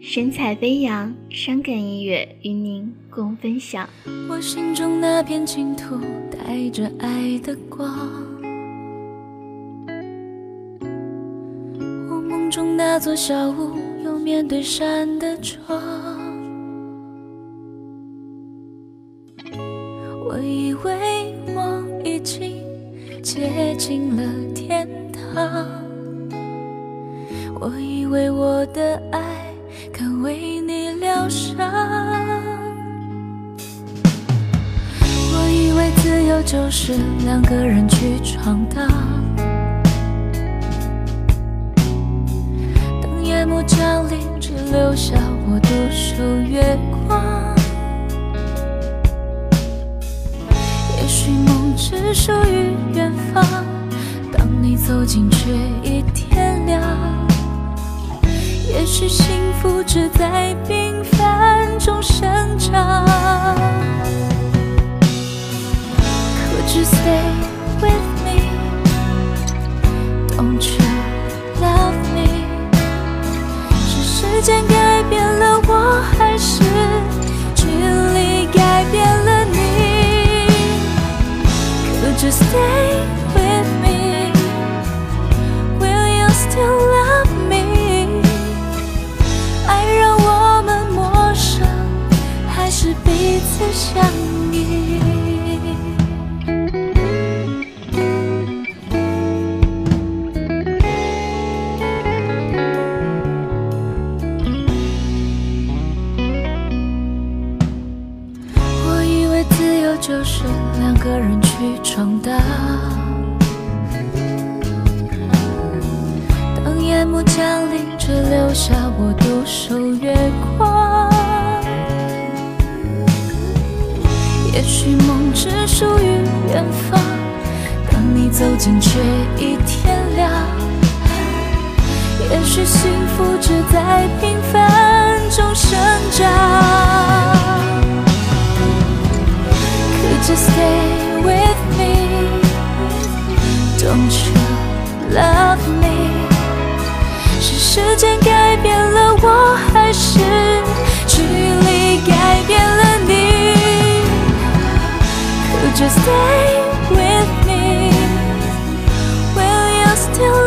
神采飞扬，伤感音乐与您共分享。我心中那片净土，带着爱的光。我梦中那座小屋，有面对山的窗。我以为我已经接近了天堂，我以为我的爱。为你疗伤。我以为自由就是两个人去闯荡。等夜幕降临，只留下我独守月光。也许梦只属于远方，当你走近，却已天亮。是幸福只在平凡中生长。就是两个人去闯荡。当夜幕降临，只留下我独守月光。也许梦只属于远方，当你走近，却已天亮。也许幸福只在平凡中生长。Could you stay with me? Don't you love me? 是时间改变了我，还是距离改变了你？Would you stay with me? Will you still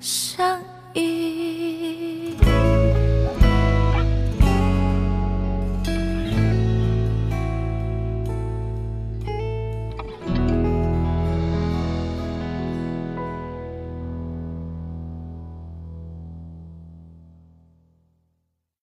想